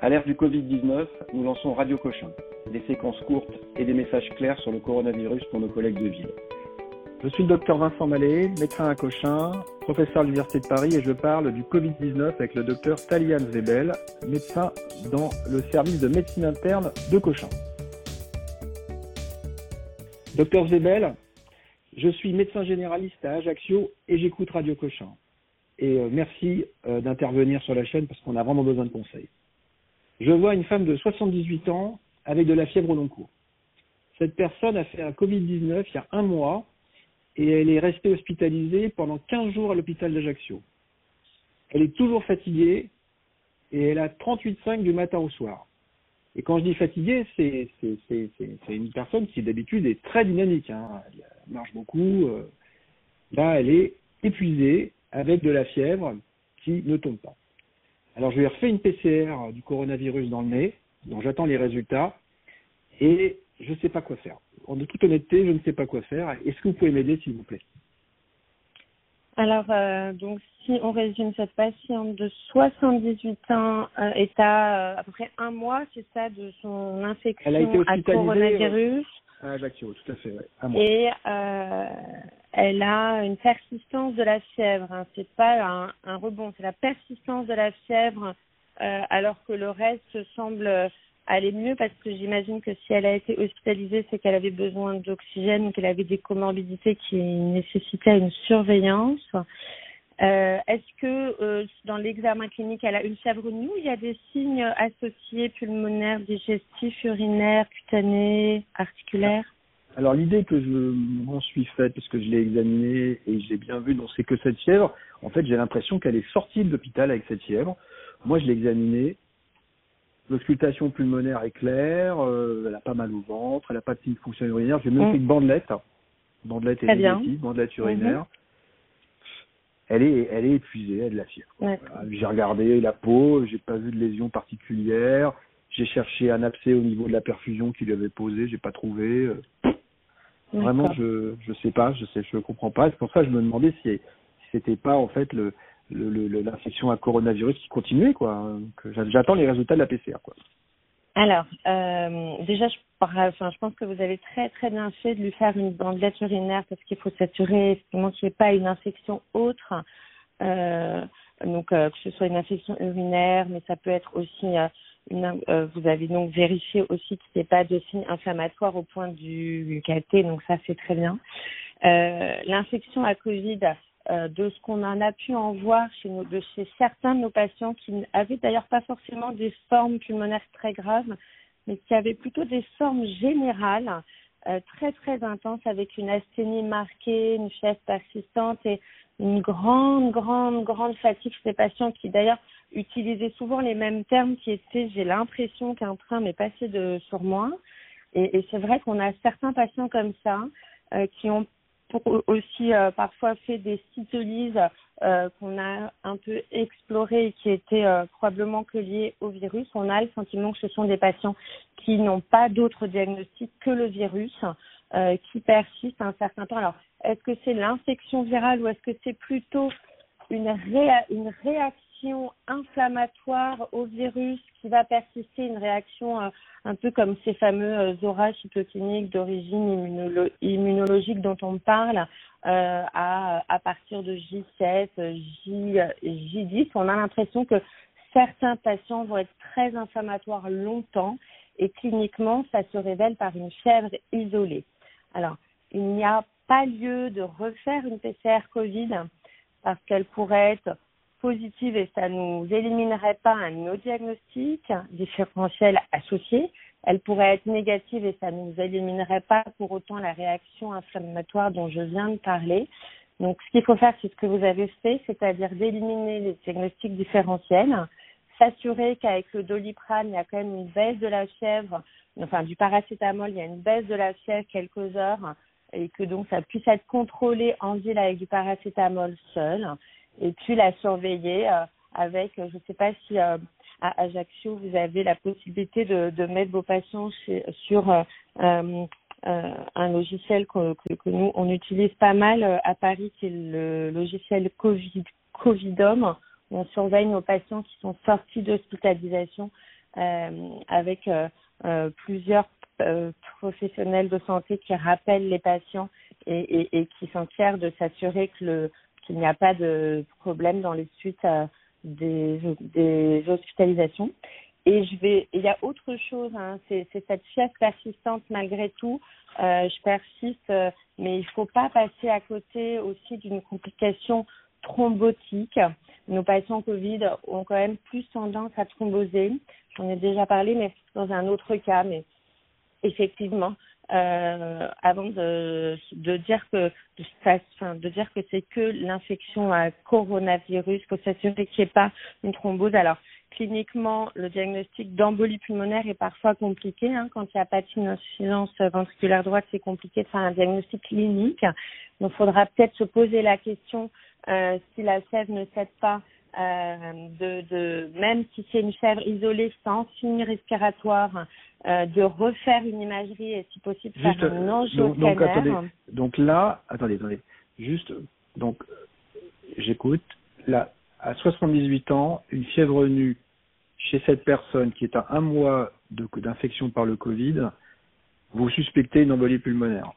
À l'ère du Covid-19, nous lançons Radio Cochin, des séquences courtes et des messages clairs sur le coronavirus pour nos collègues de ville. Je suis le docteur Vincent Mallet, médecin à Cochin, professeur à l'Université de Paris et je parle du Covid-19 avec le docteur Talian Zebel, médecin dans le service de médecine interne de Cochin. Docteur Zebel, je suis médecin généraliste à Ajaccio et j'écoute Radio Cochin. Et euh, merci euh, d'intervenir sur la chaîne parce qu'on a vraiment besoin de conseils. Je vois une femme de 78 ans avec de la fièvre au long cours. Cette personne a fait un Covid-19 il y a un mois et elle est restée hospitalisée pendant 15 jours à l'hôpital d'Ajaccio. Elle est toujours fatiguée et elle a 38,5 du matin au soir. Et quand je dis fatiguée, c'est une personne qui d'habitude est très dynamique. Hein. Elle marche beaucoup. Euh. Là, elle est épuisée avec de la fièvre qui ne tombe pas. Alors, je lui ai refait une PCR du coronavirus dans le nez, dont j'attends les résultats, et je ne sais pas quoi faire. En toute honnêteté, je ne sais pas quoi faire. Est-ce que vous pouvez m'aider, s'il vous plaît? Alors, euh, donc, si on résume cette patiente de 78 ans euh, est à euh, à peu près un mois, c'est ça, de son infection à coronavirus. À Ajaccio, tout à fait, Et elle a une persistance de la fièvre. Hein. C'est pas un, un rebond, c'est la persistance de la fièvre, alors que le reste semble aller mieux parce que j'imagine que si elle a été hospitalisée, c'est qu'elle avait besoin d'oxygène, qu'elle avait des comorbidités qui nécessitaient une surveillance. Euh, Est-ce que euh, dans l'examen clinique, elle a une fièvre nue Il y a des signes associés pulmonaires, digestifs, urinaires, cutanés, articulaires? Alors l'idée que je m'en suis faite, parce que je l'ai examinée et j'ai bien vu, donc c'est que cette fièvre, en fait j'ai l'impression qu'elle est sortie de l'hôpital avec cette fièvre. Moi je l'ai examinée, L'auscultation pulmonaire est claire, euh, elle a pas mal au ventre, elle n'a pas de signe de fonction urinaire. J'ai même mm. fait une bandelette. Bandelette négative, bandelette urinaire. Mm-hmm. Elle est, elle est épuisée, elle a de la fièvre. J'ai regardé la peau, j'ai pas vu de lésion particulière. J'ai cherché un abcès au niveau de la perfusion qu'il avait posé, j'ai pas trouvé. Vraiment, je je sais pas, je sais, je comprends pas. C'est pour ça que je me demandais si, si c'était pas en fait le l'infection à coronavirus qui continuait quoi. J'attends les résultats de la PCR quoi. Alors, euh, déjà, je, enfin, je pense que vous avez très très bien fait de lui faire une bandelette urinaire parce qu'il faut s'assurer effectivement qu'il n'y ait pas une infection autre. Euh, donc euh, que ce soit une infection urinaire, mais ça peut être aussi une, vous avez donc vérifié aussi qu'il n'y ait pas de signes inflammatoires au point du KT, donc ça c'est très bien. L'infection à Covid, de ce qu'on en a pu en voir chez, de chez certains de nos patients qui avaient d'ailleurs pas forcément des formes pulmonaires très graves, mais qui avaient plutôt des formes générales euh, très très intenses avec une asthénie marquée, une fièvre persistante et une grande grande grande fatigue. Chez ces patients qui d'ailleurs utilisaient souvent les mêmes termes qui étaient j'ai l'impression qu'un train m'est passé de sur moi. Et, et c'est vrai qu'on a certains patients comme ça euh, qui ont pour aussi euh, parfois fait des cytolyses euh, qu'on a un peu explorées et qui étaient euh, probablement que liées au virus. On a le sentiment que ce sont des patients qui n'ont pas d'autre diagnostic que le virus, qui persiste un certain temps. Alors, est-ce que c'est l'infection virale ou est-ce que c'est plutôt une, une réaction inflammatoire au virus qui va persister, une réaction un peu comme ces fameux euh, orages cytokiniques d'origine immunologique dont on parle euh, à, à partir de J7, J, J10. On a l'impression que certains patients vont être très inflammatoires longtemps et cliniquement, ça se révèle par une fièvre isolée. Alors, il n'y a pas lieu de refaire une PCR Covid parce qu'elle pourrait être positive et ça nous éliminerait pas un diagnostic différentiel associé. Elle pourrait être négative et ça nous éliminerait pas pour autant la réaction inflammatoire dont je viens de parler. Donc, ce qu'il faut faire, c'est ce que vous avez fait, c'est-à-dire d'éliminer les diagnostics différentiels, s'assurer qu'avec le doliprane, il y a quand même une baisse de la fièvre, enfin du paracétamol, il y a une baisse de la fièvre quelques heures et que donc ça puisse être contrôlé en ville avec du paracétamol seul et puis la surveiller euh, avec, je ne sais pas si euh, à Ajaccio vous avez la possibilité de, mettre vos patients sur euh, euh, un logiciel que, nous on utilise pas mal à Paris, qui est le logiciel Covid, Covidom. On surveille nos patients qui sont sortis d'hospitalisation avec plusieurs professionnels de santé qui rappellent les patients et, et, et qui de s'assurer que le qu'il n'y a pas de problème dans les suites des, des hospitalisations. Et il y a autre chose, hein, c'est cette fièvre persistante malgré tout. Euh, je persiste, euh, mais il faut pas passer à côté aussi d'une complication thrombotique. Nos patients Covid ont quand même plus tendance à thromboser. J'en ai déjà parlé, mais dans un autre cas. Mais effectivement, euh, avant de, de dire que de, enfin, de dire que c'est que l'infection à coronavirus, faut s'assurer qu'il n'y pas une thrombose. Alors cliniquement, le diagnostic d'embolie pulmonaire est parfois compliqué. Hein. Quand il n'y a pas d'insuffisance ventriculaire droite, c'est compliqué de un diagnostic clinique. Donc, il faudra peut-être se poser la question euh, si la sève ne cède pas de, de, même si c'est une fièvre isolée sans signe respiratoire, euh, de refaire une imagerie et si possible faire un angio donc, donc là, attendez, attendez, juste, donc j'écoute. Là, à 78 ans, une fièvre nue chez cette personne qui est à un mois d'infection par le Covid, vous suspectez une embolie pulmonaire.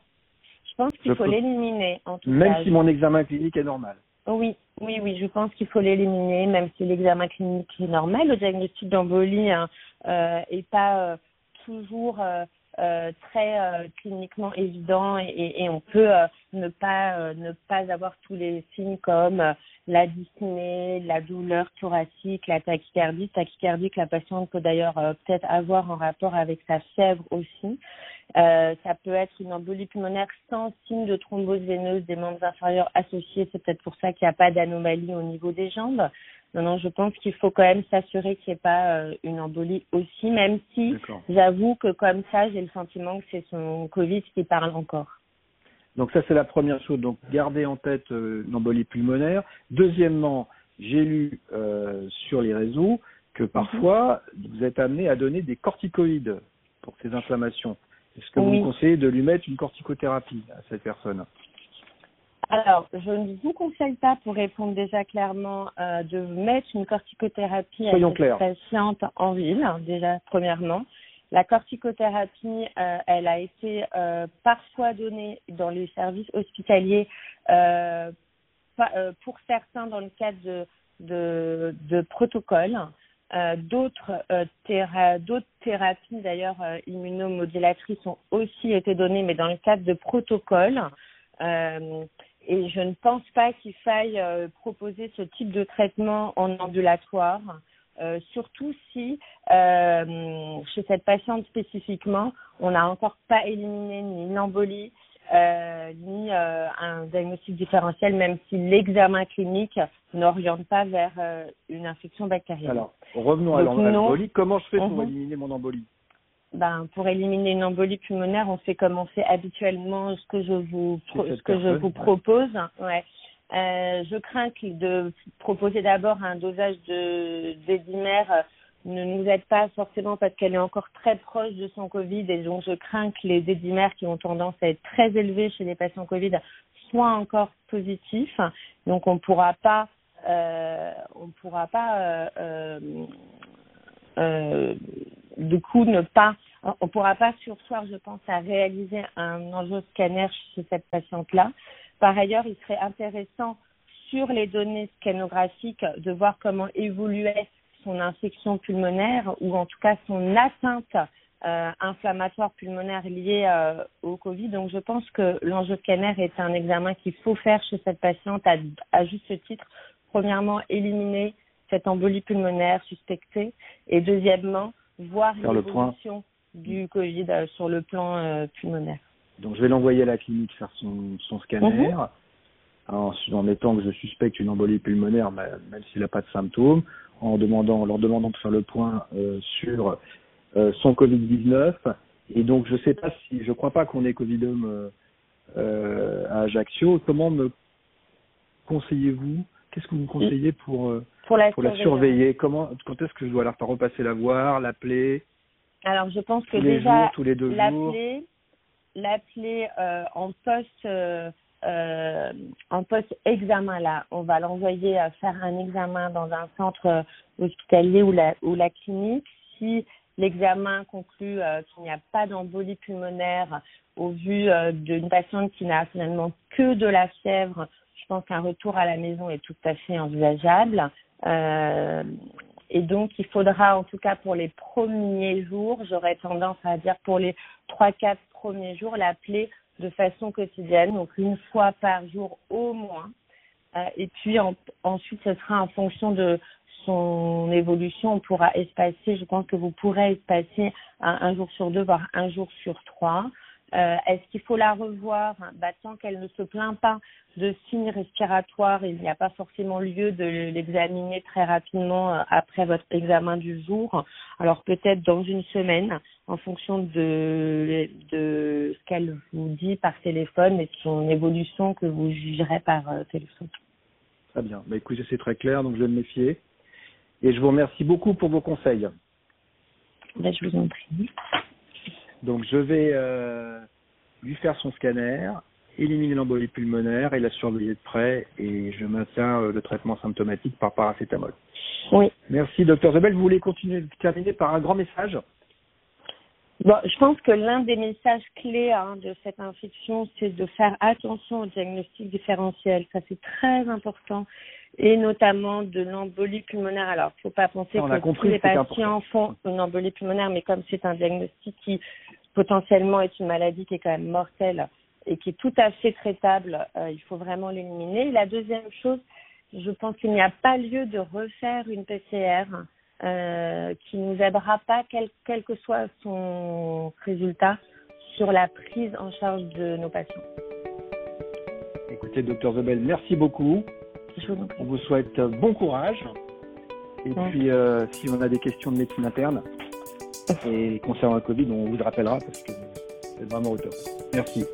Je pense qu'il faut l'éliminer. En tout même si mon examen clinique est normal. Oui, oui, oui, je pense qu'il faut l'éliminer, même si l'examen clinique est normal. Le diagnostic d'embolie n'est hein, euh, pas euh, toujours euh, euh, très euh, cliniquement évident et, et, on peut euh, ne pas ne pas avoir tous les signes comme la dyspnée, la douleur thoracique, la tachycardie, tachycardie que la patiente peut d'ailleurs peut-être avoir en rapport avec sa fièvre aussi. Ça peut être une embolie pulmonaire sans signe de thrombose veineuse des membres inférieurs associés. C'est peut-être pour ça qu'il n'y a pas d'anomalie au niveau des jambes. Non, non, je pense qu'il faut quand même s'assurer qu'il n'y ait pas euh, une embolie aussi, même si j'avoue que comme ça, j'ai le sentiment que c'est son Covid qui parle encore. Donc ça, c'est la première chose. Donc garder en tête euh, l'embolie pulmonaire. Deuxièmement, j'ai lu euh, sur les réseaux que parfois, vous êtes amené à donner des corticoïdes pour ces inflammations. Est-ce que vous conseillez de lui mettre une corticothérapie à cette personne? Alors, je ne vous conseille pas, pour répondre déjà clairement, euh, de mettre une corticothérapie à une patiente en ville, hein, déjà premièrement. La corticothérapie, euh, elle a été euh, parfois donnée dans les services hospitaliers, pour certains dans le cadre de, de, de protocoles. D'autres d'autres thérapies d'ailleurs immunomodulatrices ont aussi été données mais dans le cadre de protocoles. Et je ne pense pas qu'il faille euh, proposer ce type de traitement en ambulatoire, euh, surtout si euh, chez cette patiente spécifiquement, on n'a encore pas éliminé ni une embolie, euh, ni euh, un diagnostic différentiel, même si l'examen clinique n'oriente pas vers euh, une infection bactérienne. Alors, revenons à l'embolie. Comment je fais pour mhm. éliminer mon embolie? Ben, pour éliminer une embolie pulmonaire, on fait comme on fait habituellement ce que je vous, ce que je vous propose. Ouais. Je crains de proposer d'abord un dosage de d'édimère ne nous aide pas forcément parce qu'elle est encore très proche de son Covid et donc je crains que les édimères qui ont tendance à être très élevés chez les patients Covid soient encore positifs. Donc on pourra pas, euh, on pourra pas euh, euh, euh du coup ne pas on ne pourra pas sursoir, je pense, à réaliser un enjeu scanner chez cette patiente-là. Par ailleurs, il serait intéressant sur les données scannographiques de voir comment évoluait son infection pulmonaire ou en tout cas son atteinte euh, inflammatoire pulmonaire liée euh, au Covid. Donc je pense que l'enjeu scanner est un examen qu'il faut faire chez cette patiente à, à juste titre. Premièrement, éliminer cette embolie pulmonaire suspectée et deuxièmement, voir l'évolution du Covid euh, sur le plan pulmonaire. Donc je vais l'envoyer à la clinique faire son, son scanner. Mhm. En, en, mettant que je suspecte une embolie pulmonaire, même s'il n'a pas de symptômes, en demandant, leur demandant de faire le point euh, sur euh, son Covid-19. Et donc, je sais pas si, je crois pas qu'on ait Covidum euh, à Ajaccio. Comment me conseillez-vous Qu'est-ce que vous me conseillez pour pour la, pour la surveiller. Comment Quand est-ce que je dois la repasser la voir, l'appeler? Alors, je pense que déjà, l'appeler, l'appeler euh, en poste, euh, euh, en poste examen là, on va l'envoyer à faire un examen dans un centre hospitalier ou la ou la clinique. si l'examen conclut qu'il n'y a pas d'embolie pulmonaire au vu d'une patiente qui n'a finalement que de la fièvre, je pense qu'un retour à la maison est tout à fait envisageable. et donc, il faudra, en tout cas pour les premiers jours, j'aurais tendance à dire pour les trois, quatre premiers jours, l'appeler de façon quotidienne, donc une fois par jour au moins. Euh, et puis ensuite, ce sera en fonction de son évolution, on pourra espacer, je pense que vous pourrez espacer un, un jour sur deux, voire un jour sur trois. Euh, Est-ce qu'il faut la revoir bah, Tant qu'elle ne se plaint pas de signes respiratoires, il n'y a pas forcément lieu de l'examiner très rapidement euh, après votre examen du jour. Alors peut-être dans une semaine, en fonction de, de ce qu'elle vous dit par téléphone et de son évolution que vous jugerez par euh, téléphone. Très bien. Bah, écoutez, c'est très clair, donc je vais me méfier. Et je vous remercie beaucoup pour vos conseils. Bah, je vous en prie. Donc je vais euh, lui faire son scanner, éliminer l'embolie pulmonaire et la surveiller de près et je maintiens euh, le traitement symptomatique par paracétamol. Oui. Merci docteur Zebel. Vous voulez continuer terminer par un grand message? Bon, je pense que l'un des messages clés hein, de cette infection, c'est de faire attention au diagnostic différentiel. Ça, c'est très important. Et notamment de l'embolie pulmonaire. Alors, il ne faut pas penser que tous les patients font une embolie pulmonaire, mais comme c'est un diagnostic qui potentiellement est une maladie qui est quand même mortelle et qui est tout à fait traitable, euh, il faut vraiment l'éliminer. La deuxième chose, je pense qu'il n'y a pas lieu de refaire une PCR euh, qui nous aidera pas, quel, quel que soit son résultat, sur la prise en charge de nos patients. Écoutez, docteur Zebel, merci beaucoup. Je vous. On vous souhaite bon courage. Et puis, euh, si on a des questions de médecine interne et concernant le Covid, on vous rappellera parce que c'est vraiment au top. Merci.